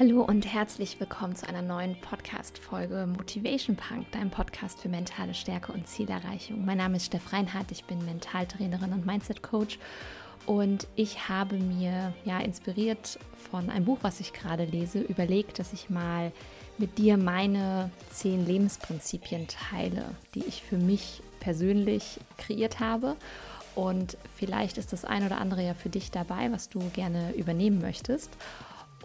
Hallo und herzlich willkommen zu einer neuen Podcast-Folge Motivation Punk, deinem Podcast für mentale Stärke und Zielerreichung. Mein Name ist Steff Reinhardt, ich bin Mentaltrainerin und Mindset-Coach und ich habe mir, ja, inspiriert von einem Buch, was ich gerade lese, überlegt, dass ich mal mit dir meine zehn Lebensprinzipien teile, die ich für mich persönlich kreiert habe. Und vielleicht ist das ein oder andere ja für dich dabei, was du gerne übernehmen möchtest.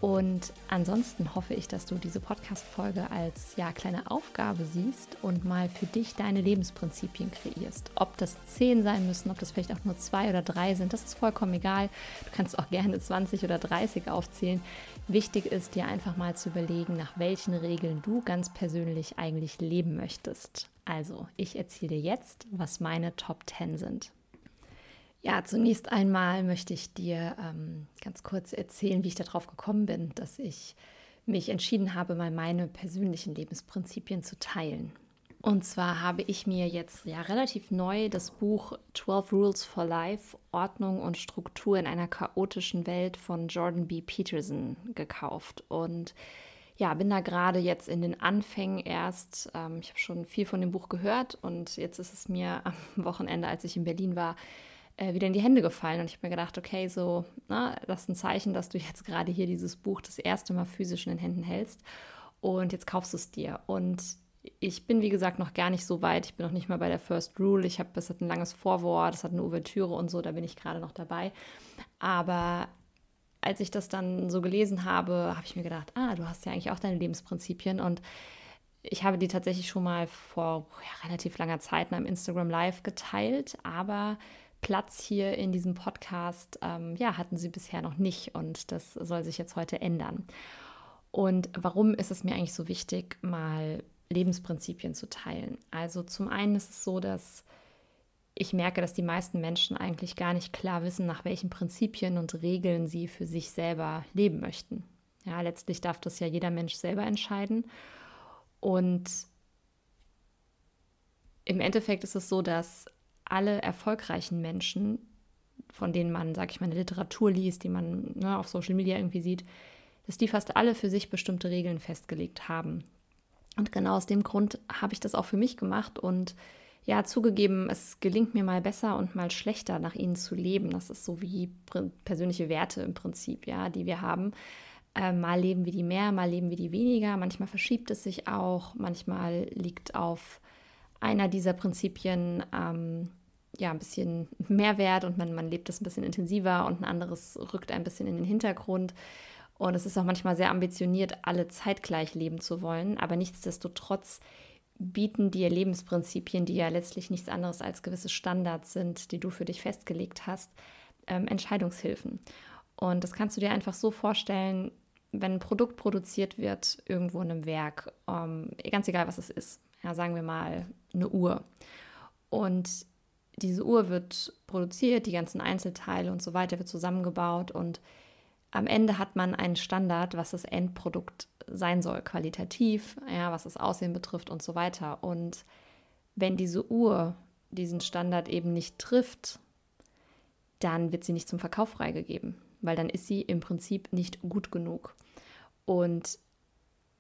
Und ansonsten hoffe ich, dass du diese Podcast-Folge als ja, kleine Aufgabe siehst und mal für dich deine Lebensprinzipien kreierst. Ob das zehn sein müssen, ob das vielleicht auch nur zwei oder drei sind, das ist vollkommen egal. Du kannst auch gerne 20 oder 30 aufzählen. Wichtig ist dir einfach mal zu überlegen, nach welchen Regeln du ganz persönlich eigentlich leben möchtest. Also, ich erzähle dir jetzt, was meine Top 10 sind. Ja, zunächst einmal möchte ich dir ähm, ganz kurz erzählen, wie ich darauf gekommen bin, dass ich mich entschieden habe, mal meine persönlichen Lebensprinzipien zu teilen. Und zwar habe ich mir jetzt ja relativ neu das Buch 12 Rules for Life, Ordnung und Struktur in einer chaotischen Welt von Jordan B. Peterson gekauft. Und ja, bin da gerade jetzt in den Anfängen erst. Ähm, ich habe schon viel von dem Buch gehört und jetzt ist es mir am Wochenende, als ich in Berlin war, äh, wieder in die Hände gefallen. Und ich habe mir gedacht, okay, so, na, das ist ein Zeichen, dass du jetzt gerade hier dieses Buch das erste Mal physisch in den Händen hältst. Und jetzt kaufst du es dir. Und ich bin, wie gesagt, noch gar nicht so weit. Ich bin noch nicht mal bei der First Rule. Ich habe, es hat ein langes Vorwort, es hat eine Ouvertüre und so, da bin ich gerade noch dabei. Aber als ich das dann so gelesen habe, habe ich mir gedacht, ah, du hast ja eigentlich auch deine Lebensprinzipien und ich habe die tatsächlich schon mal vor ja, relativ langer Zeit in einem Instagram Live geteilt, aber Platz hier in diesem Podcast, ähm, ja, hatten sie bisher noch nicht und das soll sich jetzt heute ändern. Und warum ist es mir eigentlich so wichtig, mal Lebensprinzipien zu teilen? Also zum einen ist es so, dass ich merke, dass die meisten Menschen eigentlich gar nicht klar wissen, nach welchen Prinzipien und Regeln sie für sich selber leben möchten. Ja, letztlich darf das ja jeder Mensch selber entscheiden. Und im Endeffekt ist es so, dass alle erfolgreichen Menschen, von denen man, sag ich mal, eine Literatur liest, die man ne, auf Social Media irgendwie sieht, dass die fast alle für sich bestimmte Regeln festgelegt haben. Und genau aus dem Grund habe ich das auch für mich gemacht und ja, zugegeben, es gelingt mir mal besser und mal schlechter, nach ihnen zu leben. Das ist so wie persönliche Werte im Prinzip, ja, die wir haben. Äh, mal leben wir die mehr, mal leben wir die weniger. Manchmal verschiebt es sich auch, manchmal liegt auf einer dieser Prinzipien ähm, ja ein bisschen mehr wert und man, man lebt es ein bisschen intensiver und ein anderes rückt ein bisschen in den Hintergrund. Und es ist auch manchmal sehr ambitioniert, alle zeitgleich leben zu wollen, aber nichtsdestotrotz bieten dir Lebensprinzipien, die ja letztlich nichts anderes als gewisse Standards sind, die du für dich festgelegt hast, ähm, Entscheidungshilfen. Und das kannst du dir einfach so vorstellen, wenn ein Produkt produziert wird irgendwo in einem Werk, ähm, ganz egal was es ist, ja, sagen wir mal, eine Uhr. Und diese Uhr wird produziert, die ganzen Einzelteile und so weiter wird zusammengebaut und am Ende hat man einen Standard, was das Endprodukt sein soll, qualitativ, ja, was das Aussehen betrifft und so weiter. Und wenn diese Uhr diesen Standard eben nicht trifft, dann wird sie nicht zum Verkauf freigegeben, weil dann ist sie im Prinzip nicht gut genug. Und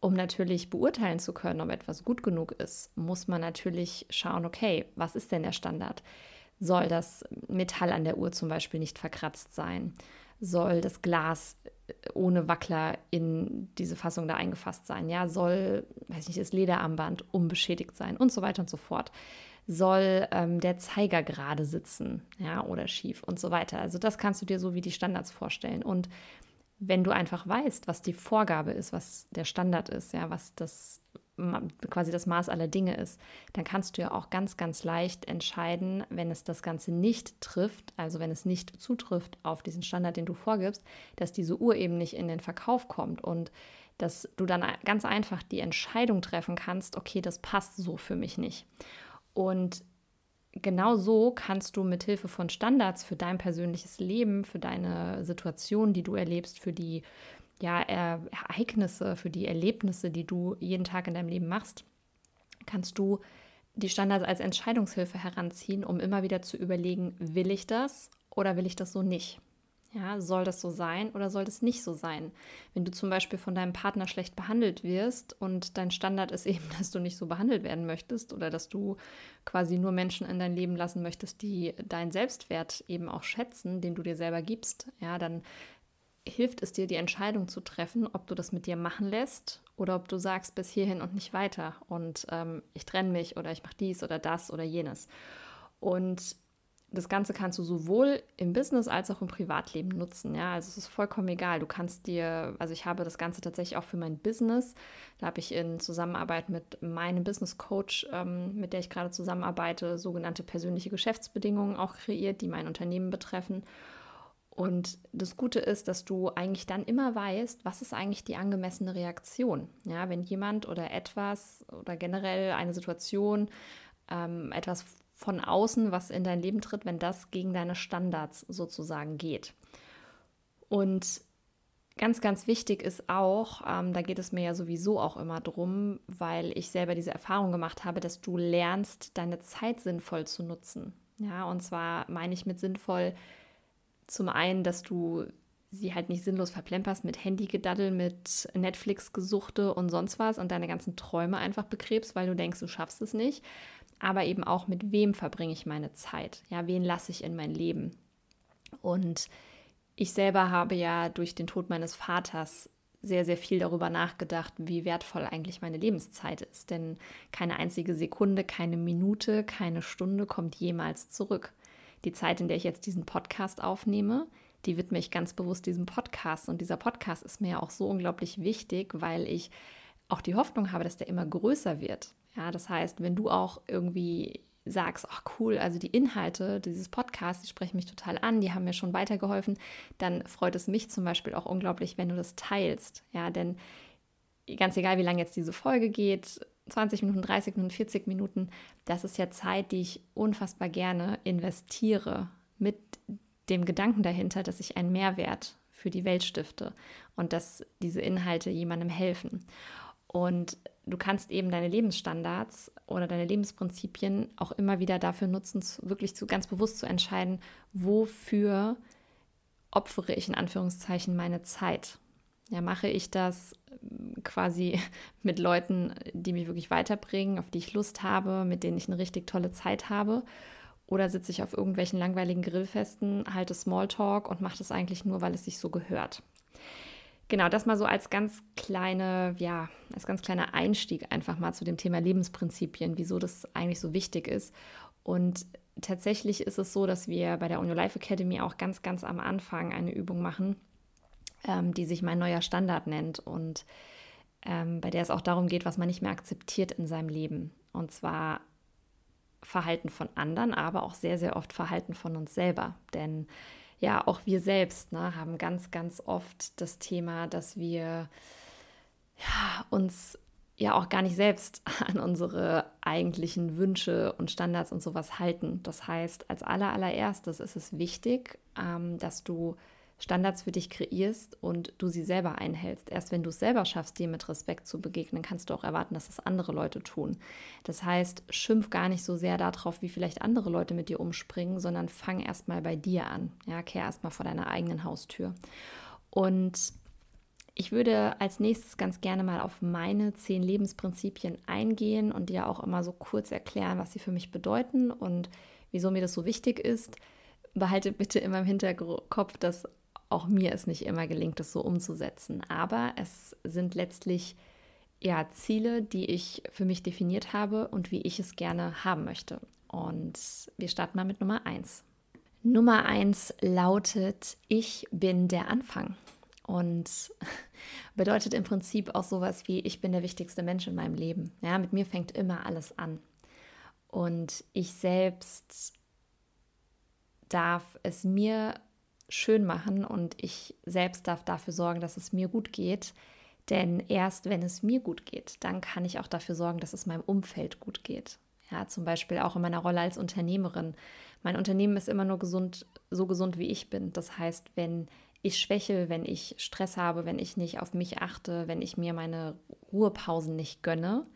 um natürlich beurteilen zu können, ob etwas gut genug ist, muss man natürlich schauen, okay, was ist denn der Standard? Soll das Metall an der Uhr zum Beispiel nicht verkratzt sein? Soll das Glas äh, ohne Wackler in diese Fassung da eingefasst sein? Ja, soll, weiß nicht, das Lederarmband unbeschädigt sein und so weiter und so fort? Soll ähm, der Zeiger gerade sitzen, ja, oder schief und so weiter? Also das kannst du dir so wie die Standards vorstellen. Und wenn du einfach weißt, was die Vorgabe ist, was der Standard ist, ja, was das quasi das Maß aller Dinge ist, dann kannst du ja auch ganz, ganz leicht entscheiden, wenn es das Ganze nicht trifft, also wenn es nicht zutrifft auf diesen Standard, den du vorgibst, dass diese Uhr eben nicht in den Verkauf kommt und dass du dann ganz einfach die Entscheidung treffen kannst, okay, das passt so für mich nicht. Und genau so kannst du mit Hilfe von Standards für dein persönliches Leben, für deine Situation, die du erlebst, für die ja, Ereignisse, für die Erlebnisse, die du jeden Tag in deinem Leben machst, kannst du die Standards als Entscheidungshilfe heranziehen, um immer wieder zu überlegen, will ich das oder will ich das so nicht? Ja, soll das so sein oder soll das nicht so sein? Wenn du zum Beispiel von deinem Partner schlecht behandelt wirst und dein Standard ist eben, dass du nicht so behandelt werden möchtest oder dass du quasi nur Menschen in dein Leben lassen möchtest, die deinen Selbstwert eben auch schätzen, den du dir selber gibst, ja, dann hilft es dir, die Entscheidung zu treffen, ob du das mit dir machen lässt oder ob du sagst, bis hierhin und nicht weiter und ähm, ich trenne mich oder ich mache dies oder das oder jenes. Und das Ganze kannst du sowohl im Business als auch im Privatleben nutzen. Ja, also es ist vollkommen egal. Du kannst dir, also ich habe das Ganze tatsächlich auch für mein Business. Da habe ich in Zusammenarbeit mit meinem Business Coach, ähm, mit der ich gerade zusammenarbeite, sogenannte persönliche Geschäftsbedingungen auch kreiert, die mein Unternehmen betreffen. Und das Gute ist, dass du eigentlich dann immer weißt, was ist eigentlich die angemessene Reaktion. Ja, wenn jemand oder etwas oder generell eine Situation, ähm, etwas von außen, was in dein Leben tritt, wenn das gegen deine Standards sozusagen geht. Und ganz, ganz wichtig ist auch, ähm, da geht es mir ja sowieso auch immer drum, weil ich selber diese Erfahrung gemacht habe, dass du lernst, deine Zeit sinnvoll zu nutzen. Ja, und zwar meine ich mit sinnvoll zum einen, dass du sie halt nicht sinnlos verplemperst mit Handygedaddel, mit Netflix-Gesuchte und sonst was und deine ganzen Träume einfach bekrebst, weil du denkst, du schaffst es nicht, aber eben auch mit wem verbringe ich meine Zeit, ja, wen lasse ich in mein Leben. Und ich selber habe ja durch den Tod meines Vaters sehr, sehr viel darüber nachgedacht, wie wertvoll eigentlich meine Lebenszeit ist. Denn keine einzige Sekunde, keine Minute, keine Stunde kommt jemals zurück. Die Zeit, in der ich jetzt diesen Podcast aufnehme, die widme ich ganz bewusst diesem Podcast. Und dieser Podcast ist mir ja auch so unglaublich wichtig, weil ich auch die Hoffnung habe, dass der immer größer wird. Ja, das heißt, wenn du auch irgendwie sagst, ach cool, also die Inhalte dieses Podcasts, die sprechen mich total an, die haben mir schon weitergeholfen, dann freut es mich zum Beispiel auch unglaublich, wenn du das teilst. Ja, denn ganz egal, wie lange jetzt diese Folge geht, 20 Minuten, 30 Minuten, 40 Minuten, das ist ja Zeit, die ich unfassbar gerne investiere mit dem Gedanken dahinter, dass ich einen Mehrwert für die Welt stifte und dass diese Inhalte jemandem helfen. Und du kannst eben deine Lebensstandards oder deine Lebensprinzipien auch immer wieder dafür nutzen, wirklich zu, ganz bewusst zu entscheiden, wofür opfere ich in Anführungszeichen meine Zeit. Ja, mache ich das ähm, quasi mit Leuten, die mich wirklich weiterbringen, auf die ich Lust habe, mit denen ich eine richtig tolle Zeit habe? Oder sitze ich auf irgendwelchen langweiligen Grillfesten, halte Smalltalk und mache das eigentlich nur, weil es sich so gehört? Genau, das mal so als ganz kleine, ja, als ganz kleiner Einstieg einfach mal zu dem Thema Lebensprinzipien, wieso das eigentlich so wichtig ist. Und tatsächlich ist es so, dass wir bei der Unio Life Academy auch ganz, ganz am Anfang eine Übung machen, ähm, die sich mein neuer Standard nennt und ähm, bei der es auch darum geht, was man nicht mehr akzeptiert in seinem Leben. Und zwar Verhalten von anderen, aber auch sehr, sehr oft Verhalten von uns selber. Denn ja, auch wir selbst ne, haben ganz, ganz oft das Thema, dass wir ja, uns ja auch gar nicht selbst an unsere eigentlichen Wünsche und Standards und sowas halten. Das heißt, als aller, allererstes ist es wichtig, ähm, dass du Standards für dich kreierst und du sie selber einhältst. Erst wenn du es selber schaffst, dir mit Respekt zu begegnen, kannst du auch erwarten, dass es andere Leute tun. Das heißt, schimpf gar nicht so sehr darauf, wie vielleicht andere Leute mit dir umspringen, sondern fang erstmal bei dir an. Ja, kehr erstmal vor deiner eigenen Haustür. Und ich würde als nächstes ganz gerne mal auf meine zehn Lebensprinzipien eingehen und dir auch immer so kurz erklären, was sie für mich bedeuten und wieso mir das so wichtig ist. Behalte bitte immer im Hinterkopf, dass auch mir es nicht immer gelingt, das so umzusetzen. Aber es sind letztlich ja, Ziele, die ich für mich definiert habe und wie ich es gerne haben möchte. Und wir starten mal mit Nummer 1. Nummer 1 lautet, ich bin der Anfang. Und bedeutet im Prinzip auch sowas wie, ich bin der wichtigste Mensch in meinem Leben. Ja, mit mir fängt immer alles an. Und ich selbst darf es mir schön machen und ich selbst darf dafür sorgen, dass es mir gut geht. Denn erst wenn es mir gut geht, dann kann ich auch dafür sorgen, dass es meinem Umfeld gut geht. Ja, zum Beispiel auch in meiner Rolle als Unternehmerin. Mein Unternehmen ist immer nur gesund, so gesund wie ich bin. Das heißt, wenn ich schwäche, wenn ich Stress habe, wenn ich nicht auf mich achte, wenn ich mir meine Ruhepausen nicht gönne,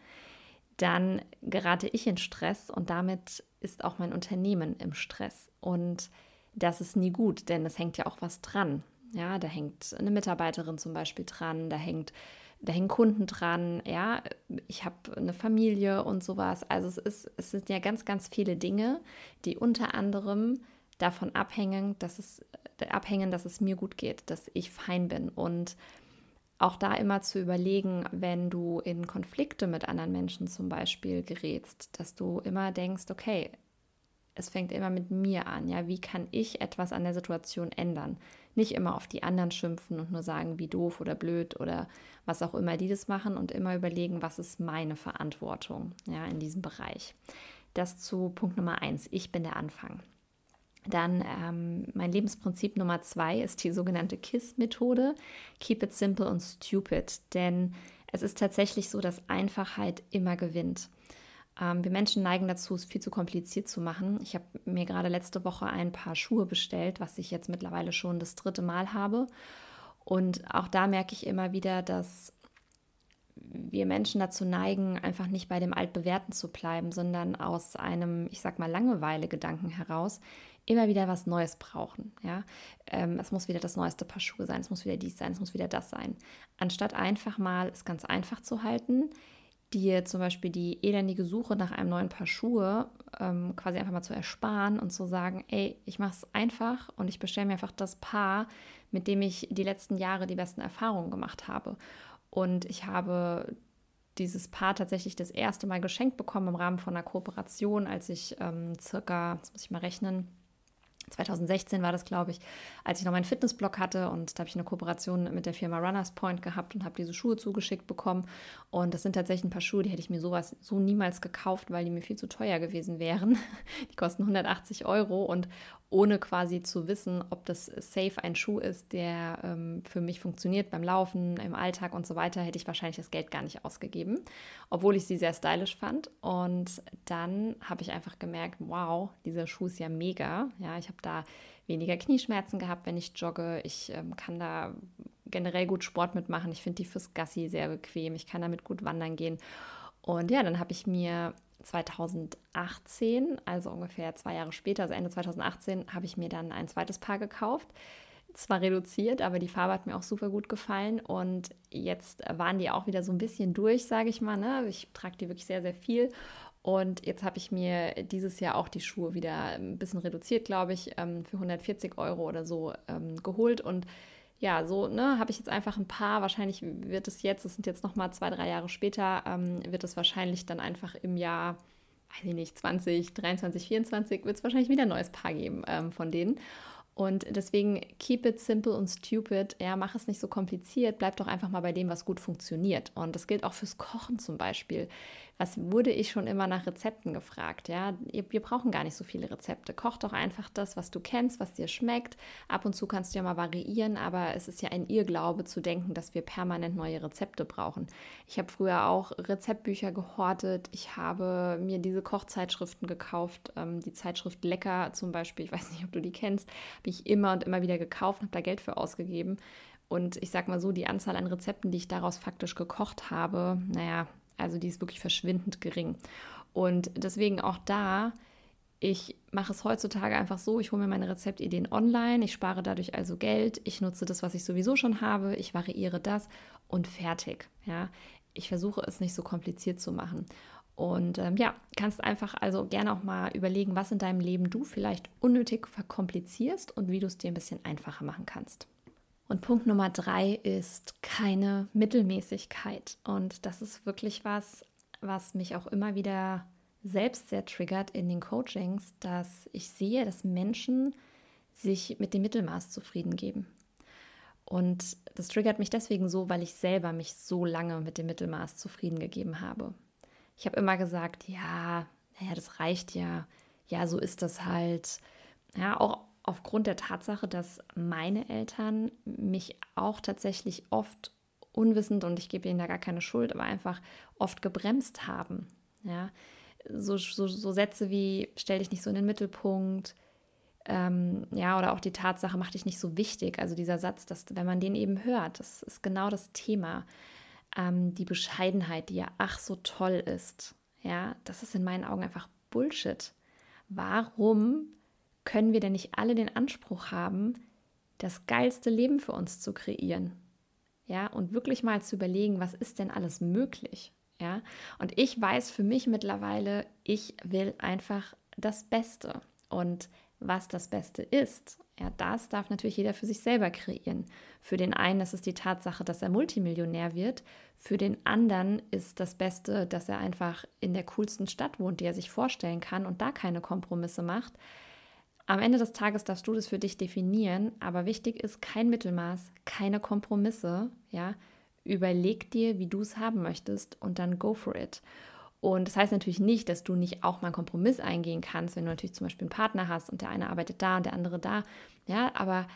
dann gerate ich in Stress und damit ist auch mein Unternehmen im Stress. Und das ist nie gut, denn es hängt ja auch was dran. Ja, da hängt eine Mitarbeiterin zum Beispiel dran, da hängt, da hängen Kunden dran, ja, ich habe eine Familie und sowas. Also es ist, es sind ja ganz, ganz viele Dinge, die unter anderem davon abhängen, dass es abhängen, dass es mir gut geht, dass ich fein bin und auch da immer zu überlegen, wenn du in Konflikte mit anderen Menschen zum Beispiel gerätst, dass du immer denkst, okay, es fängt immer mit mir an, ja, wie kann ich etwas an der Situation ändern? Nicht immer auf die anderen schimpfen und nur sagen, wie doof oder blöd oder was auch immer die das machen und immer überlegen, was ist meine Verantwortung, ja, in diesem Bereich. Das zu Punkt Nummer eins, ich bin der Anfang. Dann ähm, mein Lebensprinzip Nummer zwei ist die sogenannte KISS-Methode. Keep it simple und stupid. Denn es ist tatsächlich so, dass Einfachheit immer gewinnt. Ähm, wir Menschen neigen dazu, es viel zu kompliziert zu machen. Ich habe mir gerade letzte Woche ein paar Schuhe bestellt, was ich jetzt mittlerweile schon das dritte Mal habe. Und auch da merke ich immer wieder, dass wir Menschen dazu neigen, einfach nicht bei dem Altbewährten zu bleiben, sondern aus einem, ich sag mal, Langeweile-Gedanken heraus immer wieder was Neues brauchen. Ja? Ähm, es muss wieder das neueste Paar Schuhe sein, es muss wieder dies sein, es muss wieder das sein. Anstatt einfach mal es ganz einfach zu halten, dir zum Beispiel die elendige Suche nach einem neuen Paar Schuhe ähm, quasi einfach mal zu ersparen und zu sagen, ey, ich mache es einfach und ich bestelle mir einfach das Paar, mit dem ich die letzten Jahre die besten Erfahrungen gemacht habe. Und ich habe dieses Paar tatsächlich das erste Mal geschenkt bekommen im Rahmen von einer Kooperation, als ich ähm, circa, jetzt muss ich mal rechnen, 2016 war das, glaube ich, als ich noch meinen Fitnessblog hatte und da habe ich eine Kooperation mit der Firma Runners Point gehabt und habe diese Schuhe zugeschickt bekommen. Und das sind tatsächlich ein paar Schuhe, die hätte ich mir sowas so niemals gekauft, weil die mir viel zu teuer gewesen wären. Die kosten 180 Euro und ohne quasi zu wissen, ob das safe ein Schuh ist, der ähm, für mich funktioniert beim Laufen, im Alltag und so weiter, hätte ich wahrscheinlich das Geld gar nicht ausgegeben, obwohl ich sie sehr stylisch fand. Und dann habe ich einfach gemerkt, wow, dieser Schuh ist ja mega. Ja, ich habe da weniger Knieschmerzen gehabt, wenn ich jogge. Ich ähm, kann da generell gut Sport mitmachen. Ich finde die fürs Gassi sehr bequem. Ich kann damit gut wandern gehen. Und ja, dann habe ich mir 2018, also ungefähr zwei Jahre später, also Ende 2018, habe ich mir dann ein zweites Paar gekauft. Zwar reduziert, aber die Farbe hat mir auch super gut gefallen und jetzt waren die auch wieder so ein bisschen durch, sage ich mal. Ne? Ich trage die wirklich sehr, sehr viel und jetzt habe ich mir dieses Jahr auch die Schuhe wieder ein bisschen reduziert, glaube ich, ähm, für 140 Euro oder so ähm, geholt und ja, so ne, habe ich jetzt einfach ein paar. Wahrscheinlich wird es jetzt, das sind jetzt noch mal zwei, drei Jahre später, ähm, wird es wahrscheinlich dann einfach im Jahr, weiß ich nicht, 20, 23, 24, wird es wahrscheinlich wieder ein neues Paar geben ähm, von denen. Und deswegen keep it simple und stupid. Ja, mach es nicht so kompliziert. Bleib doch einfach mal bei dem, was gut funktioniert. Und das gilt auch fürs Kochen zum Beispiel was wurde ich schon immer nach Rezepten gefragt? Ja, wir brauchen gar nicht so viele Rezepte. Koch doch einfach das, was du kennst, was dir schmeckt. Ab und zu kannst du ja mal variieren, aber es ist ja ein Irrglaube zu denken, dass wir permanent neue Rezepte brauchen. Ich habe früher auch Rezeptbücher gehortet. Ich habe mir diese Kochzeitschriften gekauft. Ähm, die Zeitschrift Lecker zum Beispiel, ich weiß nicht, ob du die kennst, habe ich immer und immer wieder gekauft und habe da Geld für ausgegeben. Und ich sag mal so, die Anzahl an Rezepten, die ich daraus faktisch gekocht habe, naja, also die ist wirklich verschwindend gering. Und deswegen auch da, ich mache es heutzutage einfach so, ich hole mir meine Rezeptideen online, ich spare dadurch also Geld, ich nutze das, was ich sowieso schon habe, ich variiere das und fertig. Ja, ich versuche es nicht so kompliziert zu machen. Und ähm, ja, kannst einfach also gerne auch mal überlegen, was in deinem Leben du vielleicht unnötig verkomplizierst und wie du es dir ein bisschen einfacher machen kannst. Und Punkt Nummer drei ist keine Mittelmäßigkeit. Und das ist wirklich was, was mich auch immer wieder selbst sehr triggert in den Coachings, dass ich sehe, dass Menschen sich mit dem Mittelmaß zufrieden geben. Und das triggert mich deswegen so, weil ich selber mich so lange mit dem Mittelmaß zufrieden gegeben habe. Ich habe immer gesagt, ja, naja, das reicht ja, ja, so ist das halt. Ja, auch aufgrund der Tatsache, dass meine Eltern mich auch tatsächlich oft unwissend und ich gebe ihnen da gar keine Schuld, aber einfach oft gebremst haben. Ja, so, so, so Sätze wie stell dich nicht so in den Mittelpunkt, ähm, ja, oder auch die Tatsache mach dich nicht so wichtig. Also dieser Satz, dass wenn man den eben hört, das ist genau das Thema. Ähm, die Bescheidenheit, die ja ach so toll ist, ja, das ist in meinen Augen einfach Bullshit. Warum können wir denn nicht alle den Anspruch haben, das geilste Leben für uns zu kreieren? Ja, und wirklich mal zu überlegen, was ist denn alles möglich? Ja, und ich weiß für mich mittlerweile, ich will einfach das Beste. Und was das Beste ist, ja, das darf natürlich jeder für sich selber kreieren. Für den einen ist es die Tatsache, dass er Multimillionär wird. Für den anderen ist das Beste, dass er einfach in der coolsten Stadt wohnt, die er sich vorstellen kann und da keine Kompromisse macht. Am Ende des Tages darfst du das für dich definieren, aber wichtig ist kein Mittelmaß, keine Kompromisse, ja. Überleg dir, wie du es haben möchtest und dann go for it. Und das heißt natürlich nicht, dass du nicht auch mal einen Kompromiss eingehen kannst, wenn du natürlich zum Beispiel einen Partner hast und der eine arbeitet da und der andere da. Ja, aber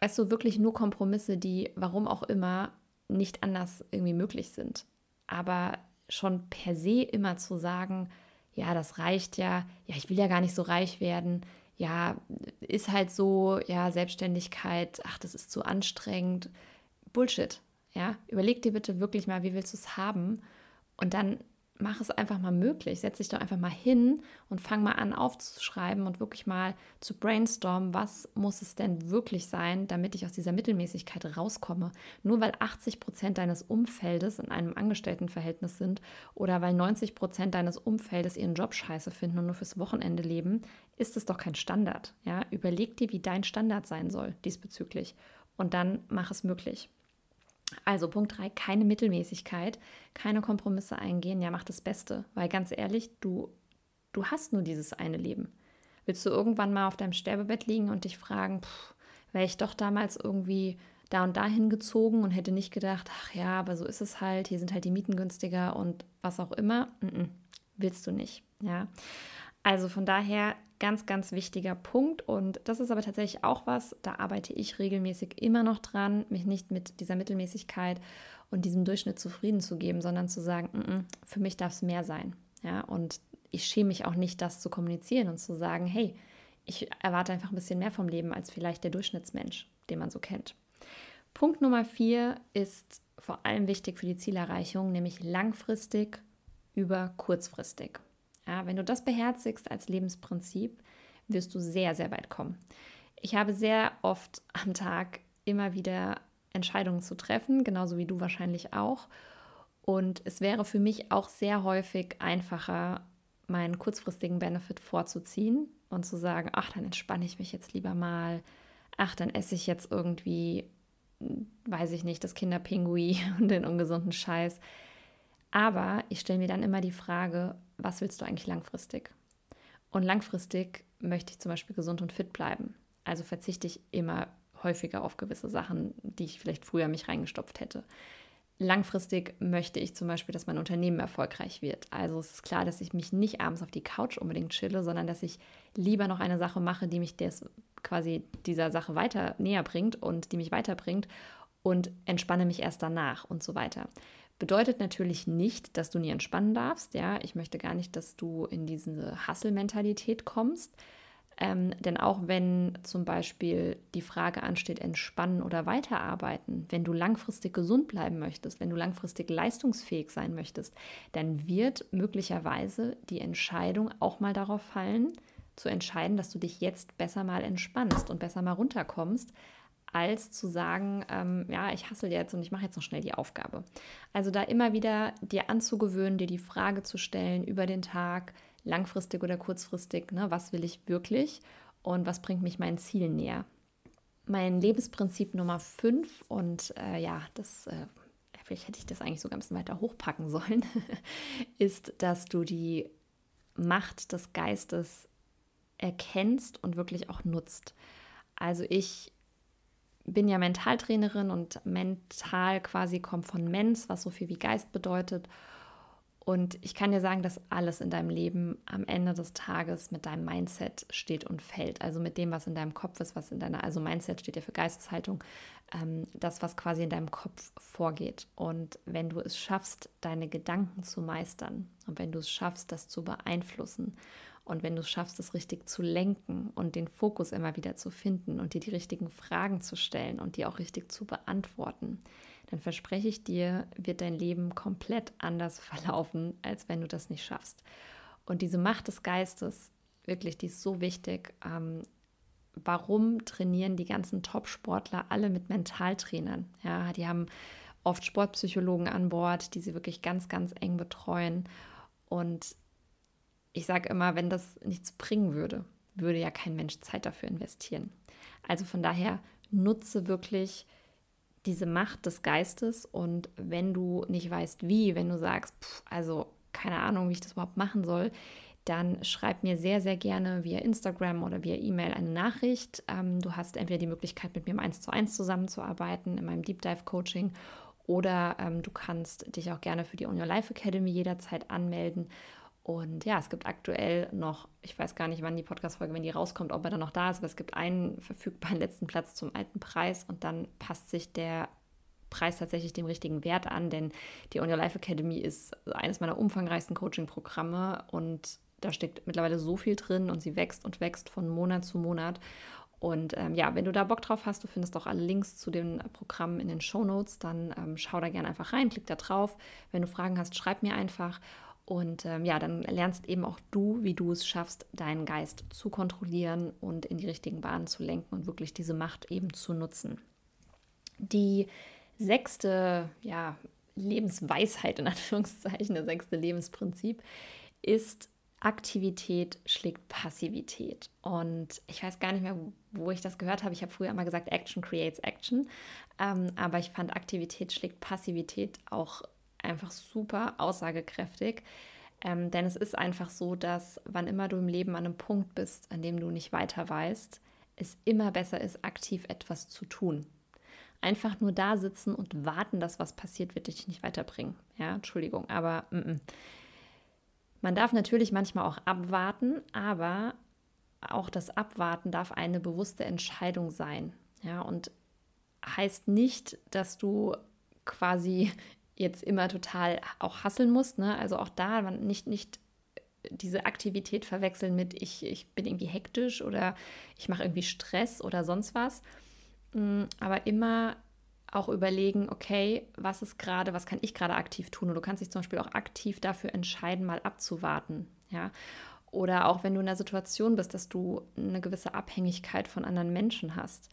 weißt du, wirklich nur Kompromisse, die, warum auch immer, nicht anders irgendwie möglich sind. Aber schon per se immer zu sagen, ja, das reicht ja, ja, ich will ja gar nicht so reich werden, ja, ist halt so, ja, Selbstständigkeit, ach, das ist zu anstrengend. Bullshit. Ja, überleg dir bitte wirklich mal, wie willst du es haben? Und dann mach es einfach mal möglich. Setz dich doch einfach mal hin und fang mal an aufzuschreiben und wirklich mal zu brainstormen, was muss es denn wirklich sein, damit ich aus dieser Mittelmäßigkeit rauskomme. Nur weil 80 Prozent deines Umfeldes in einem Angestelltenverhältnis sind oder weil 90 Prozent deines Umfeldes ihren Job scheiße finden und nur fürs Wochenende leben, ist es doch kein Standard. Ja? Überleg dir, wie dein Standard sein soll diesbezüglich und dann mach es möglich. Also Punkt 3, keine Mittelmäßigkeit, keine Kompromisse eingehen, ja, mach das Beste, weil ganz ehrlich, du, du hast nur dieses eine Leben. Willst du irgendwann mal auf deinem Sterbebett liegen und dich fragen, wäre ich doch damals irgendwie da und dahin gezogen und hätte nicht gedacht, ach ja, aber so ist es halt, hier sind halt die Mieten günstiger und was auch immer. N -n, willst du nicht, ja. Also von daher Ganz, ganz wichtiger Punkt. Und das ist aber tatsächlich auch was, da arbeite ich regelmäßig immer noch dran, mich nicht mit dieser Mittelmäßigkeit und diesem Durchschnitt zufrieden zu geben, sondern zu sagen, N -n, für mich darf es mehr sein. Ja, und ich schäme mich auch nicht, das zu kommunizieren und zu sagen, hey, ich erwarte einfach ein bisschen mehr vom Leben als vielleicht der Durchschnittsmensch, den man so kennt. Punkt Nummer vier ist vor allem wichtig für die Zielerreichung, nämlich langfristig über kurzfristig. Ja, wenn du das beherzigst als Lebensprinzip, wirst du sehr, sehr weit kommen. Ich habe sehr oft am Tag immer wieder Entscheidungen zu treffen, genauso wie du wahrscheinlich auch. Und es wäre für mich auch sehr häufig einfacher, meinen kurzfristigen Benefit vorzuziehen und zu sagen, ach, dann entspanne ich mich jetzt lieber mal, ach, dann esse ich jetzt irgendwie, weiß ich nicht, das Kinderpingui und den ungesunden Scheiß. Aber ich stelle mir dann immer die Frage, was willst du eigentlich langfristig? Und langfristig möchte ich zum Beispiel gesund und fit bleiben. Also verzichte ich immer häufiger auf gewisse Sachen, die ich vielleicht früher mich reingestopft hätte. Langfristig möchte ich zum Beispiel, dass mein Unternehmen erfolgreich wird. Also es ist klar, dass ich mich nicht abends auf die Couch unbedingt chille, sondern dass ich lieber noch eine Sache mache, die mich des, quasi dieser Sache weiter näher bringt und die mich weiterbringt und entspanne mich erst danach und so weiter. Bedeutet natürlich nicht, dass du nie entspannen darfst. Ja, ich möchte gar nicht, dass du in diese Hustle-Mentalität kommst. Ähm, denn auch wenn zum Beispiel die Frage ansteht, entspannen oder weiterarbeiten, wenn du langfristig gesund bleiben möchtest, wenn du langfristig leistungsfähig sein möchtest, dann wird möglicherweise die Entscheidung auch mal darauf fallen, zu entscheiden, dass du dich jetzt besser mal entspannst und besser mal runterkommst, als zu sagen, ähm, ja, ich hassel jetzt und ich mache jetzt noch schnell die Aufgabe. Also da immer wieder dir anzugewöhnen, dir die Frage zu stellen über den Tag, langfristig oder kurzfristig, ne, was will ich wirklich und was bringt mich meinen Zielen näher. Mein Lebensprinzip Nummer 5 und äh, ja, das, äh, vielleicht hätte ich das eigentlich sogar ein bisschen weiter hochpacken sollen, ist, dass du die Macht des Geistes erkennst und wirklich auch nutzt. Also ich bin ja Mentaltrainerin und mental quasi kommt von Mens, was so viel wie Geist bedeutet. Und ich kann dir sagen, dass alles in deinem Leben am Ende des Tages mit deinem Mindset steht und fällt. Also mit dem, was in deinem Kopf ist, was in deiner, also Mindset steht ja für Geisteshaltung, ähm, das, was quasi in deinem Kopf vorgeht. Und wenn du es schaffst, deine Gedanken zu meistern und wenn du es schaffst, das zu beeinflussen und wenn du es schaffst, es richtig zu lenken und den Fokus immer wieder zu finden und dir die richtigen Fragen zu stellen und die auch richtig zu beantworten, dann verspreche ich dir, wird dein Leben komplett anders verlaufen, als wenn du das nicht schaffst. Und diese Macht des Geistes wirklich, die ist so wichtig. Ähm, warum trainieren die ganzen Top-Sportler alle mit Mentaltrainern? Ja, die haben oft Sportpsychologen an Bord, die sie wirklich ganz, ganz eng betreuen. Und ich sage immer, wenn das nichts bringen würde, würde ja kein Mensch Zeit dafür investieren. Also von daher nutze wirklich diese Macht des Geistes und wenn du nicht weißt, wie, wenn du sagst, pff, also keine Ahnung, wie ich das überhaupt machen soll, dann schreib mir sehr, sehr gerne via Instagram oder via E-Mail eine Nachricht. Ähm, du hast entweder die Möglichkeit, mit mir im 1 zu 1 zusammenzuarbeiten in meinem Deep Dive Coaching oder ähm, du kannst dich auch gerne für die On Your Life Academy jederzeit anmelden. Und ja, es gibt aktuell noch, ich weiß gar nicht, wann die Podcast-Folge, wenn die rauskommt, ob er dann noch da ist, aber es gibt einen verfügbaren letzten Platz zum alten Preis und dann passt sich der Preis tatsächlich dem richtigen Wert an, denn die On Your Life Academy ist eines meiner umfangreichsten Coaching-Programme und da steckt mittlerweile so viel drin und sie wächst und wächst von Monat zu Monat. Und ähm, ja, wenn du da Bock drauf hast, du findest auch alle Links zu den Programmen in den Show Notes, dann ähm, schau da gerne einfach rein, klick da drauf. Wenn du Fragen hast, schreib mir einfach. Und ähm, ja, dann lernst eben auch du, wie du es schaffst, deinen Geist zu kontrollieren und in die richtigen Bahnen zu lenken und wirklich diese Macht eben zu nutzen. Die sechste ja, Lebensweisheit, in Anführungszeichen, das sechste Lebensprinzip, ist Aktivität schlägt Passivität. Und ich weiß gar nicht mehr, wo ich das gehört habe. Ich habe früher immer gesagt, Action creates Action. Ähm, aber ich fand Aktivität schlägt Passivität auch einfach super aussagekräftig. Ähm, denn es ist einfach so, dass wann immer du im Leben an einem Punkt bist, an dem du nicht weiter weißt, es immer besser ist, aktiv etwas zu tun. Einfach nur da sitzen und warten, dass was passiert, wird dich nicht weiterbringen. Ja, Entschuldigung, aber m -m. man darf natürlich manchmal auch abwarten, aber auch das Abwarten darf eine bewusste Entscheidung sein. Ja, und heißt nicht, dass du quasi jetzt immer total auch hasseln musst. Ne? Also auch da nicht, nicht diese Aktivität verwechseln mit ich, ich bin irgendwie hektisch oder ich mache irgendwie Stress oder sonst was. Mm, aber immer auch überlegen, okay, was ist gerade, was kann ich gerade aktiv tun? Und du kannst dich zum Beispiel auch aktiv dafür entscheiden, mal abzuwarten. Ja. Oder auch wenn du in der Situation bist, dass du eine gewisse Abhängigkeit von anderen Menschen hast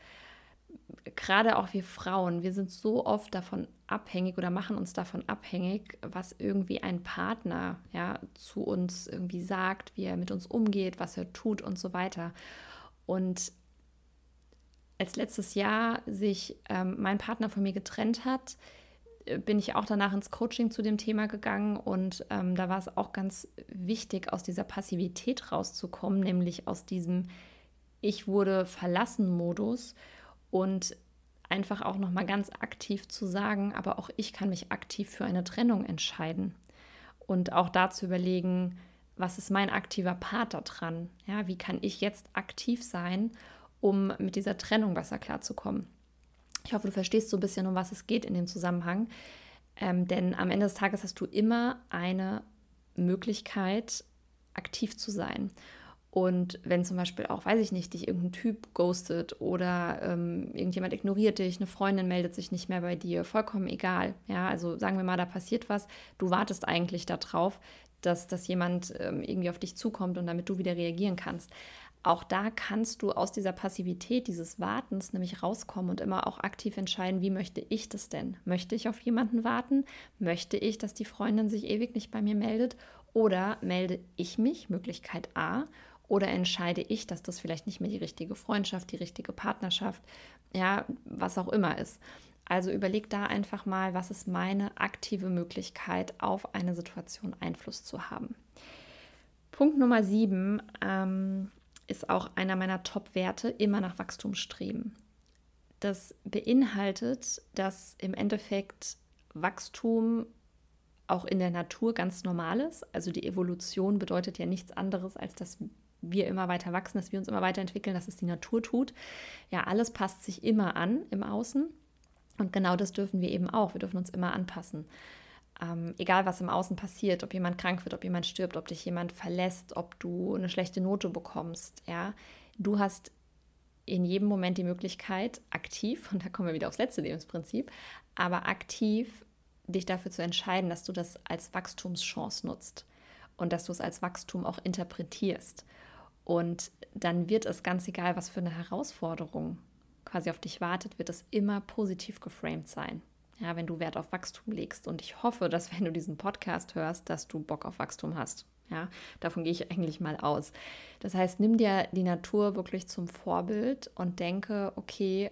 gerade auch wir Frauen, wir sind so oft davon abhängig oder machen uns davon abhängig, was irgendwie ein Partner ja, zu uns irgendwie sagt, wie er mit uns umgeht, was er tut und so weiter. Und als letztes Jahr sich ähm, mein Partner von mir getrennt hat, äh, bin ich auch danach ins Coaching zu dem Thema gegangen und ähm, da war es auch ganz wichtig, aus dieser Passivität rauszukommen, nämlich aus diesem Ich wurde verlassen Modus und einfach auch noch mal ganz aktiv zu sagen, aber auch ich kann mich aktiv für eine Trennung entscheiden und auch dazu überlegen, was ist mein aktiver Part daran? Ja, wie kann ich jetzt aktiv sein, um mit dieser Trennung besser klarzukommen? Ich hoffe, du verstehst so ein bisschen, um was es geht in dem Zusammenhang. Ähm, denn am Ende des Tages hast du immer eine Möglichkeit, aktiv zu sein. Und wenn zum Beispiel auch, weiß ich nicht, dich irgendein Typ ghostet oder ähm, irgendjemand ignoriert dich, eine Freundin meldet sich nicht mehr bei dir, vollkommen egal. Ja, also sagen wir mal, da passiert was, du wartest eigentlich darauf, dass, dass jemand ähm, irgendwie auf dich zukommt und damit du wieder reagieren kannst. Auch da kannst du aus dieser Passivität, dieses Wartens nämlich rauskommen und immer auch aktiv entscheiden, wie möchte ich das denn? Möchte ich auf jemanden warten? Möchte ich, dass die Freundin sich ewig nicht bei mir meldet? Oder melde ich mich, Möglichkeit A, oder entscheide ich, dass das vielleicht nicht mehr die richtige Freundschaft, die richtige Partnerschaft, ja, was auch immer ist. Also überleg da einfach mal, was ist meine aktive Möglichkeit, auf eine Situation Einfluss zu haben. Punkt Nummer sieben ähm, ist auch einer meiner Top-Werte, immer nach Wachstum streben. Das beinhaltet, dass im Endeffekt Wachstum auch in der Natur ganz normal ist. Also die Evolution bedeutet ja nichts anderes, als dass wir immer weiter wachsen, dass wir uns immer weiterentwickeln, dass es die Natur tut. Ja, alles passt sich immer an im Außen. Und genau das dürfen wir eben auch. Wir dürfen uns immer anpassen. Ähm, egal, was im Außen passiert, ob jemand krank wird, ob jemand stirbt, ob dich jemand verlässt, ob du eine schlechte Note bekommst, ja, du hast in jedem Moment die Möglichkeit, aktiv, und da kommen wir wieder aufs letzte Lebensprinzip, aber aktiv dich dafür zu entscheiden, dass du das als Wachstumschance nutzt und dass du es als Wachstum auch interpretierst. Und dann wird es ganz egal, was für eine Herausforderung quasi auf dich wartet, wird es immer positiv geframed sein. Ja, wenn du Wert auf Wachstum legst. Und ich hoffe, dass wenn du diesen Podcast hörst, dass du Bock auf Wachstum hast. Ja, davon gehe ich eigentlich mal aus. Das heißt, nimm dir die Natur wirklich zum Vorbild und denke, okay,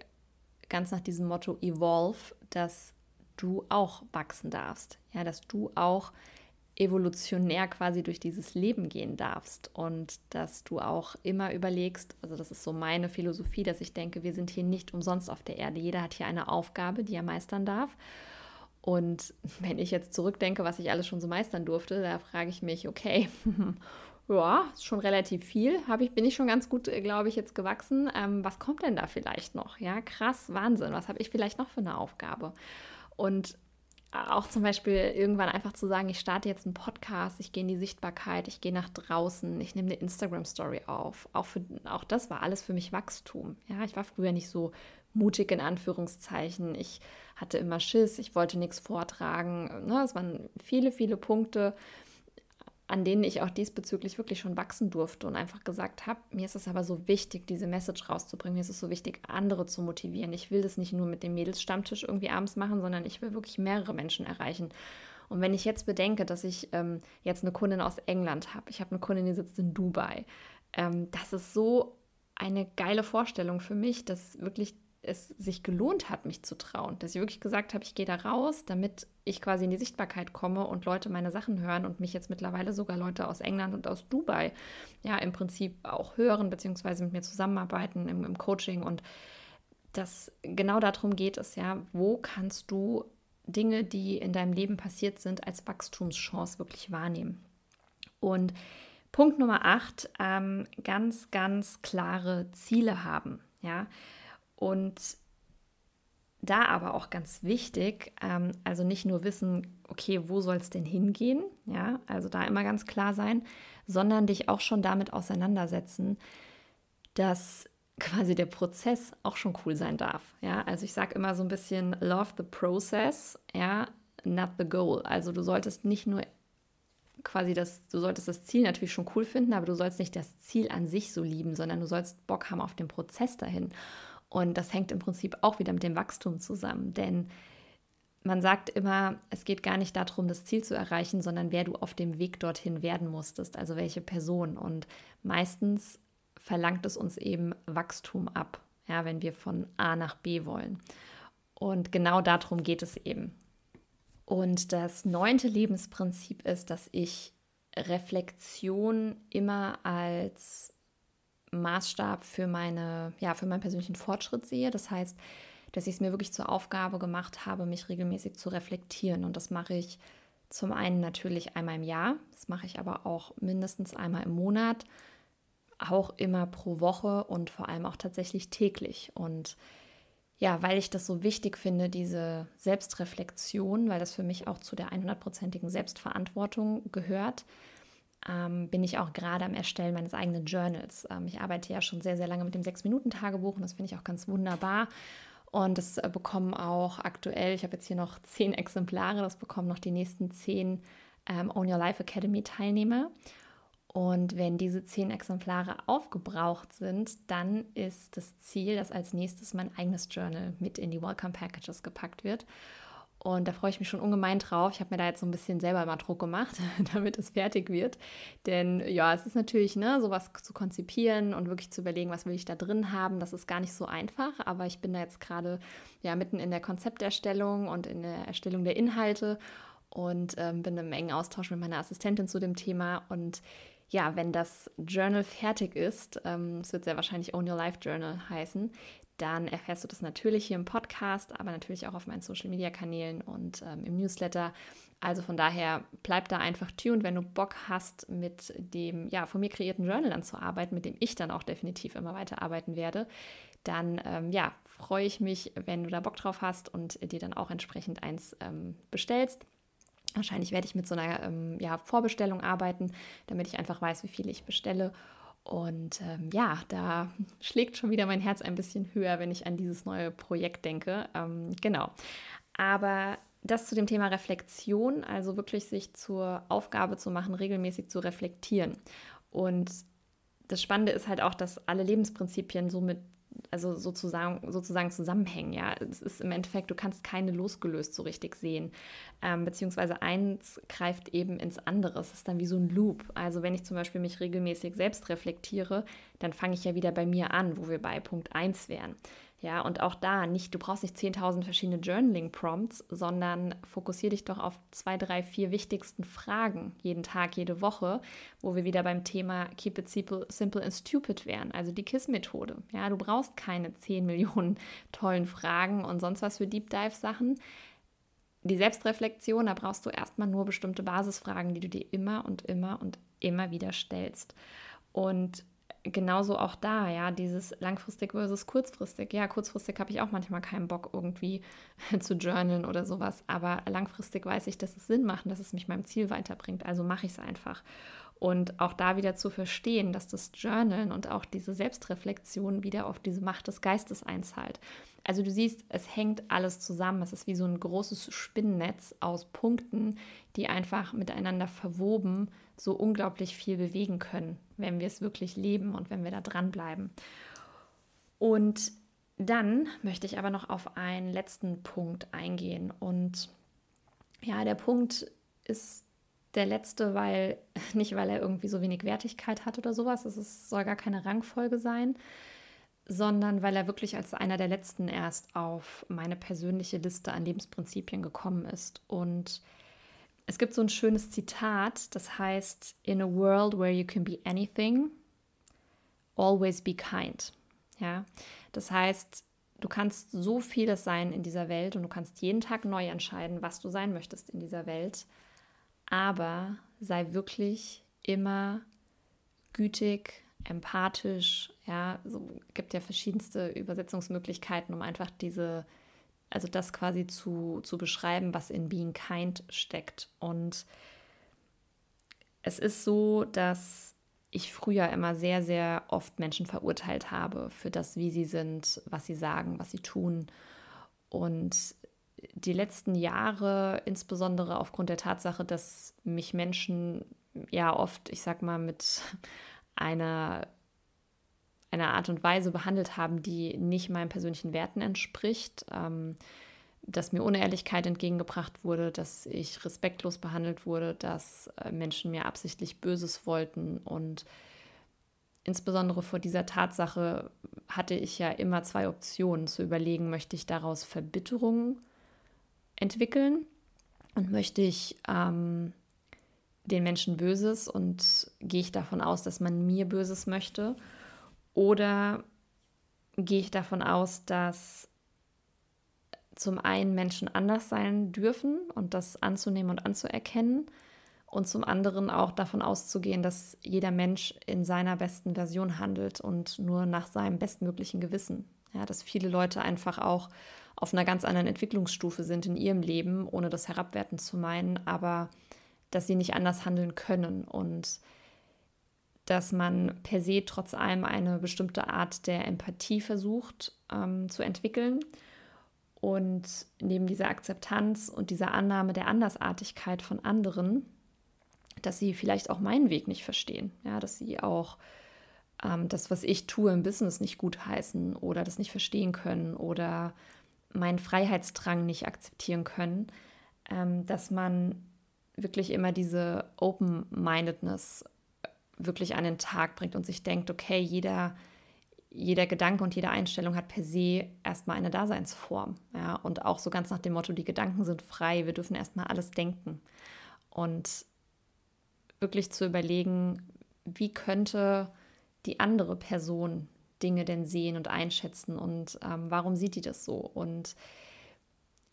ganz nach diesem Motto Evolve, dass du auch wachsen darfst. Ja, dass du auch evolutionär quasi durch dieses Leben gehen darfst und dass du auch immer überlegst, also das ist so meine Philosophie, dass ich denke, wir sind hier nicht umsonst auf der Erde. Jeder hat hier eine Aufgabe, die er meistern darf. Und wenn ich jetzt zurückdenke, was ich alles schon so meistern durfte, da frage ich mich, okay, ja, ist schon relativ viel. Habe ich, bin ich schon ganz gut, glaube ich, jetzt gewachsen. Ähm, was kommt denn da vielleicht noch? Ja, krass, Wahnsinn. Was habe ich vielleicht noch für eine Aufgabe? Und auch zum Beispiel irgendwann einfach zu sagen, ich starte jetzt einen Podcast, ich gehe in die Sichtbarkeit, ich gehe nach draußen, ich nehme eine Instagram-Story auf. Auch, für, auch das war alles für mich Wachstum. Ja, ich war früher nicht so mutig in Anführungszeichen. Ich hatte immer Schiss, ich wollte nichts vortragen. Ne? Es waren viele, viele Punkte, an denen ich auch diesbezüglich wirklich schon wachsen durfte und einfach gesagt habe, mir ist es aber so wichtig, diese Message rauszubringen. Mir ist es so wichtig, andere zu motivieren. Ich will das nicht nur mit dem Mädelsstammtisch irgendwie abends machen, sondern ich will wirklich mehrere Menschen erreichen. Und wenn ich jetzt bedenke, dass ich ähm, jetzt eine Kundin aus England habe, ich habe eine Kundin, die sitzt in Dubai, ähm, das ist so eine geile Vorstellung für mich, dass wirklich es sich gelohnt hat, mich zu trauen. Dass ich wirklich gesagt habe, ich gehe da raus, damit ich quasi in die Sichtbarkeit komme und Leute meine Sachen hören und mich jetzt mittlerweile sogar Leute aus England und aus Dubai ja im Prinzip auch hören, beziehungsweise mit mir zusammenarbeiten im, im Coaching. Und das genau darum geht es ja, wo kannst du Dinge, die in deinem Leben passiert sind, als Wachstumschance wirklich wahrnehmen. Und Punkt Nummer acht, ähm, ganz, ganz klare Ziele haben. Ja, und da aber auch ganz wichtig, ähm, also nicht nur wissen, okay, wo soll es denn hingehen, ja, also da immer ganz klar sein, sondern dich auch schon damit auseinandersetzen, dass quasi der Prozess auch schon cool sein darf, ja, also ich sage immer so ein bisschen love the process, ja, not the goal, also du solltest nicht nur quasi das, du solltest das Ziel natürlich schon cool finden, aber du sollst nicht das Ziel an sich so lieben, sondern du sollst Bock haben auf den Prozess dahin. Und das hängt im Prinzip auch wieder mit dem Wachstum zusammen, denn man sagt immer, es geht gar nicht darum, das Ziel zu erreichen, sondern wer du auf dem Weg dorthin werden musstest, also welche Person. Und meistens verlangt es uns eben Wachstum ab, ja, wenn wir von A nach B wollen. Und genau darum geht es eben. Und das neunte Lebensprinzip ist, dass ich Reflexion immer als Maßstab für, meine, ja, für meinen persönlichen Fortschritt sehe. Das heißt, dass ich es mir wirklich zur Aufgabe gemacht habe, mich regelmäßig zu reflektieren. Und das mache ich zum einen natürlich einmal im Jahr, das mache ich aber auch mindestens einmal im Monat, auch immer pro Woche und vor allem auch tatsächlich täglich. Und ja, weil ich das so wichtig finde, diese Selbstreflexion, weil das für mich auch zu der 100%igen Selbstverantwortung gehört, ähm, bin ich auch gerade am Erstellen meines eigenen Journals. Ähm, ich arbeite ja schon sehr, sehr lange mit dem 6-Minuten-Tagebuch und das finde ich auch ganz wunderbar. Und das äh, bekommen auch aktuell, ich habe jetzt hier noch zehn Exemplare, das bekommen noch die nächsten zehn ähm, Own Your Life Academy Teilnehmer. Und wenn diese zehn Exemplare aufgebraucht sind, dann ist das Ziel, dass als nächstes mein eigenes Journal mit in die Welcome Packages gepackt wird. Und da freue ich mich schon ungemein drauf. Ich habe mir da jetzt so ein bisschen selber mal Druck gemacht, damit es fertig wird. Denn ja, es ist natürlich, ne, sowas zu konzipieren und wirklich zu überlegen, was will ich da drin haben, das ist gar nicht so einfach. Aber ich bin da jetzt gerade ja mitten in der Konzepterstellung und in der Erstellung der Inhalte und ähm, bin im engen Austausch mit meiner Assistentin zu dem Thema. Und ja, wenn das Journal fertig ist, ähm, es wird sehr wahrscheinlich Own Your Life Journal heißen, dann erfährst du das natürlich hier im Podcast, aber natürlich auch auf meinen Social-Media-Kanälen und ähm, im Newsletter. Also von daher bleib da einfach tuned, wenn du Bock hast, mit dem ja, von mir kreierten Journal dann zu arbeiten, mit dem ich dann auch definitiv immer weiter arbeiten werde. Dann ähm, ja, freue ich mich, wenn du da Bock drauf hast und dir dann auch entsprechend eins ähm, bestellst. Wahrscheinlich werde ich mit so einer ähm, ja, Vorbestellung arbeiten, damit ich einfach weiß, wie viel ich bestelle und ähm, ja, da schlägt schon wieder mein Herz ein bisschen höher, wenn ich an dieses neue Projekt denke. Ähm, genau. Aber das zu dem Thema Reflexion, also wirklich sich zur Aufgabe zu machen, regelmäßig zu reflektieren. Und das Spannende ist halt auch, dass alle Lebensprinzipien so mit also sozusagen, sozusagen zusammenhängen. Ja, es ist im Endeffekt, du kannst keine losgelöst so richtig sehen, ähm, beziehungsweise eins greift eben ins andere. Es ist dann wie so ein Loop. Also wenn ich zum Beispiel mich regelmäßig selbst reflektiere, dann fange ich ja wieder bei mir an, wo wir bei Punkt 1 wären. Ja, und auch da nicht, du brauchst nicht 10.000 verschiedene Journaling-Prompts, sondern fokussiere dich doch auf zwei, drei, vier wichtigsten Fragen jeden Tag, jede Woche, wo wir wieder beim Thema Keep it simple, simple and stupid wären, also die KISS-Methode. Ja, du brauchst keine 10 Millionen tollen Fragen und sonst was für Deep Dive-Sachen. Die Selbstreflexion, da brauchst du erstmal nur bestimmte Basisfragen, die du dir immer und immer und immer wieder stellst. Und genauso auch da, ja, dieses langfristig versus kurzfristig. Ja, kurzfristig habe ich auch manchmal keinen Bock, irgendwie zu journalen oder sowas, aber langfristig weiß ich, dass es Sinn macht, dass es mich meinem Ziel weiterbringt. Also mache ich es einfach. Und auch da wieder zu verstehen, dass das Journalen und auch diese Selbstreflexion wieder auf diese Macht des Geistes einzahlt. Also du siehst, es hängt alles zusammen. Es ist wie so ein großes Spinnennetz aus Punkten, die einfach miteinander verwoben so unglaublich viel bewegen können, wenn wir es wirklich leben und wenn wir da dranbleiben. Und dann möchte ich aber noch auf einen letzten Punkt eingehen. Und ja, der Punkt ist der letzte, weil nicht, weil er irgendwie so wenig Wertigkeit hat oder sowas. Es soll gar keine Rangfolge sein, sondern weil er wirklich als einer der letzten erst auf meine persönliche Liste an Lebensprinzipien gekommen ist. Und es gibt so ein schönes Zitat, das heißt, In a world where you can be anything, always be kind. Ja, das heißt, du kannst so vieles sein in dieser Welt und du kannst jeden Tag neu entscheiden, was du sein möchtest in dieser Welt, aber sei wirklich immer gütig, empathisch. Ja, so gibt ja verschiedenste Übersetzungsmöglichkeiten, um einfach diese also das quasi zu, zu beschreiben, was in Being Kind steckt. Und es ist so, dass ich früher immer sehr, sehr oft Menschen verurteilt habe für das, wie sie sind, was sie sagen, was sie tun. Und die letzten Jahre, insbesondere aufgrund der Tatsache, dass mich Menschen ja oft, ich sag mal, mit einer einer Art und Weise behandelt haben, die nicht meinen persönlichen Werten entspricht, ähm, dass mir Unehrlichkeit entgegengebracht wurde, dass ich respektlos behandelt wurde, dass äh, Menschen mir absichtlich Böses wollten. Und insbesondere vor dieser Tatsache hatte ich ja immer zwei Optionen. Zu überlegen, möchte ich daraus Verbitterung entwickeln und möchte ich ähm, den Menschen Böses und gehe ich davon aus, dass man mir Böses möchte oder gehe ich davon aus, dass zum einen Menschen anders sein dürfen und das anzunehmen und anzuerkennen und zum anderen auch davon auszugehen, dass jeder Mensch in seiner besten Version handelt und nur nach seinem bestmöglichen Gewissen. Ja, dass viele Leute einfach auch auf einer ganz anderen Entwicklungsstufe sind in ihrem Leben, ohne das herabwertend zu meinen, aber dass sie nicht anders handeln können und dass man per se trotz allem eine bestimmte Art der Empathie versucht ähm, zu entwickeln. Und neben dieser Akzeptanz und dieser Annahme der Andersartigkeit von anderen, dass sie vielleicht auch meinen Weg nicht verstehen, ja, dass sie auch ähm, das, was ich tue im Business, nicht gutheißen oder das nicht verstehen können oder meinen Freiheitsdrang nicht akzeptieren können, ähm, dass man wirklich immer diese Open-Mindedness wirklich an den Tag bringt und sich denkt, okay, jeder, jeder Gedanke und jede Einstellung hat per se erstmal eine Daseinsform. Ja? Und auch so ganz nach dem Motto, die Gedanken sind frei, wir dürfen erstmal alles denken. Und wirklich zu überlegen, wie könnte die andere Person Dinge denn sehen und einschätzen und ähm, warum sieht die das so? Und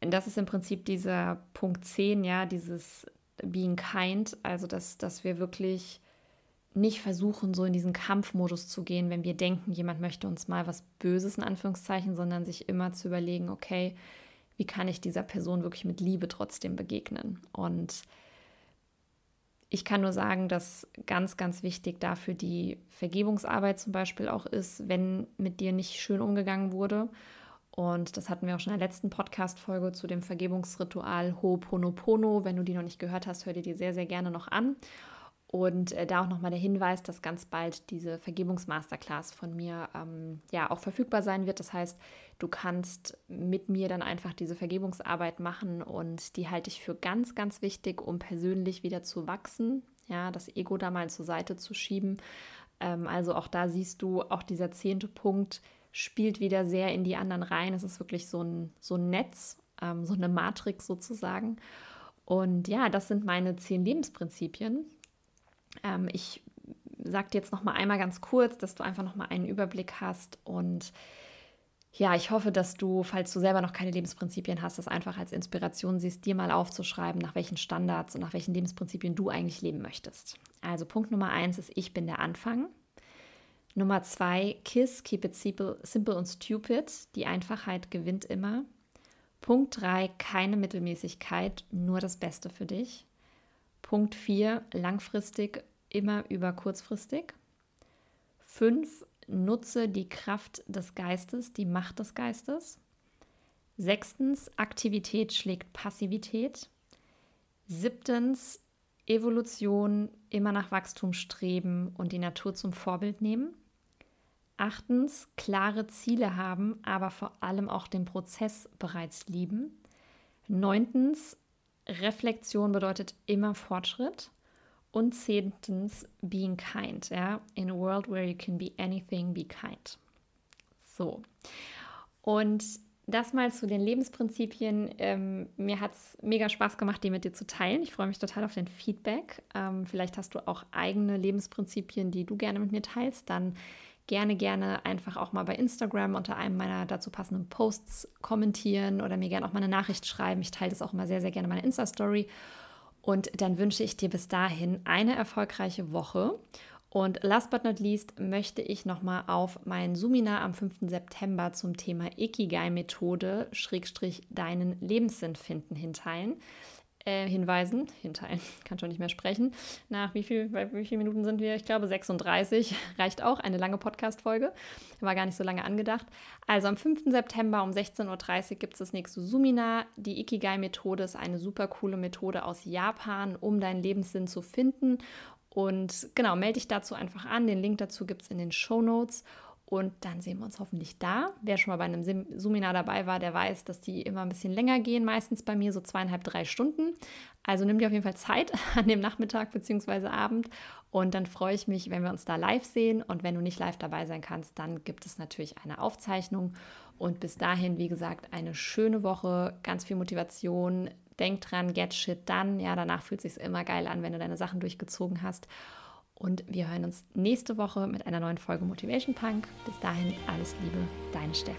das ist im Prinzip dieser Punkt 10, ja, dieses Being Kind, also dass, dass wir wirklich nicht versuchen, so in diesen Kampfmodus zu gehen, wenn wir denken, jemand möchte uns mal was Böses in Anführungszeichen, sondern sich immer zu überlegen, okay, wie kann ich dieser Person wirklich mit Liebe trotzdem begegnen? Und ich kann nur sagen, dass ganz, ganz wichtig dafür die Vergebungsarbeit zum Beispiel auch ist, wenn mit dir nicht schön umgegangen wurde. Und das hatten wir auch schon in der letzten Podcast-Folge zu dem Vergebungsritual Ho'oponopono. Wenn du die noch nicht gehört hast, hör dir die sehr, sehr gerne noch an. Und äh, da auch nochmal der Hinweis, dass ganz bald diese Vergebungsmasterclass von mir ähm, ja auch verfügbar sein wird. Das heißt, du kannst mit mir dann einfach diese Vergebungsarbeit machen und die halte ich für ganz, ganz wichtig, um persönlich wieder zu wachsen, ja, das Ego da mal zur Seite zu schieben. Ähm, also auch da siehst du, auch dieser zehnte Punkt spielt wieder sehr in die anderen rein. Es ist wirklich so ein, so ein Netz, ähm, so eine Matrix sozusagen. Und ja, das sind meine zehn Lebensprinzipien ähm, ich sage dir jetzt noch mal einmal ganz kurz, dass du einfach noch mal einen Überblick hast und ja, ich hoffe, dass du, falls du selber noch keine Lebensprinzipien hast, das einfach als Inspiration siehst, dir mal aufzuschreiben, nach welchen Standards und nach welchen Lebensprinzipien du eigentlich leben möchtest. Also Punkt Nummer eins ist, ich bin der Anfang. Nummer zwei, KISS, keep it simple, simple und stupid. Die Einfachheit gewinnt immer. Punkt drei, keine Mittelmäßigkeit, nur das Beste für dich. Punkt 4, langfristig immer über kurzfristig. 5, nutze die Kraft des Geistes, die Macht des Geistes. Sechstens, Aktivität schlägt Passivität. Siebtens, Evolution, immer nach Wachstum streben und die Natur zum Vorbild nehmen. Achtens, klare Ziele haben, aber vor allem auch den Prozess bereits lieben. Neuntens, Reflexion bedeutet immer Fortschritt. Und zehntens, being kind. Ja? In a world where you can be anything, be kind. So. Und das mal zu den Lebensprinzipien. Ähm, mir hat es mega Spaß gemacht, die mit dir zu teilen. Ich freue mich total auf den Feedback. Ähm, vielleicht hast du auch eigene Lebensprinzipien, die du gerne mit mir teilst. Dann gerne, gerne einfach auch mal bei Instagram unter einem meiner dazu passenden Posts kommentieren oder mir gerne auch mal eine Nachricht schreiben. Ich teile das auch immer sehr, sehr gerne in meiner Insta-Story. Und dann wünsche ich dir bis dahin eine erfolgreiche Woche. Und last but not least möchte ich nochmal auf mein Seminar am 5. September zum Thema Ikigai-Methode, Schrägstrich deinen Lebenssinn finden, hinteilen äh, hinweisen, hinteilen, kann schon nicht mehr sprechen. Nach wie viel, wie vielen Minuten sind wir? Ich glaube 36, reicht auch, eine lange Podcast-Folge. War gar nicht so lange angedacht. Also am 5. September um 16.30 Uhr gibt es das nächste Sumina. Die Ikigai-Methode ist eine super coole Methode aus Japan, um deinen Lebenssinn zu finden. Und genau, melde dich dazu einfach an. Den Link dazu gibt es in den Show Notes. Und dann sehen wir uns hoffentlich da. Wer schon mal bei einem Seminar dabei war, der weiß, dass die immer ein bisschen länger gehen, meistens bei mir so zweieinhalb, drei Stunden. Also nimm dir auf jeden Fall Zeit an dem Nachmittag bzw. Abend. Und dann freue ich mich, wenn wir uns da live sehen. Und wenn du nicht live dabei sein kannst, dann gibt es natürlich eine Aufzeichnung. Und bis dahin, wie gesagt, eine schöne Woche, ganz viel Motivation. Denk dran, get shit done. Ja, danach fühlt es sich immer geil an, wenn du deine Sachen durchgezogen hast. Und wir hören uns nächste Woche mit einer neuen Folge Motivation Punk. Bis dahin alles Liebe, deine Steff.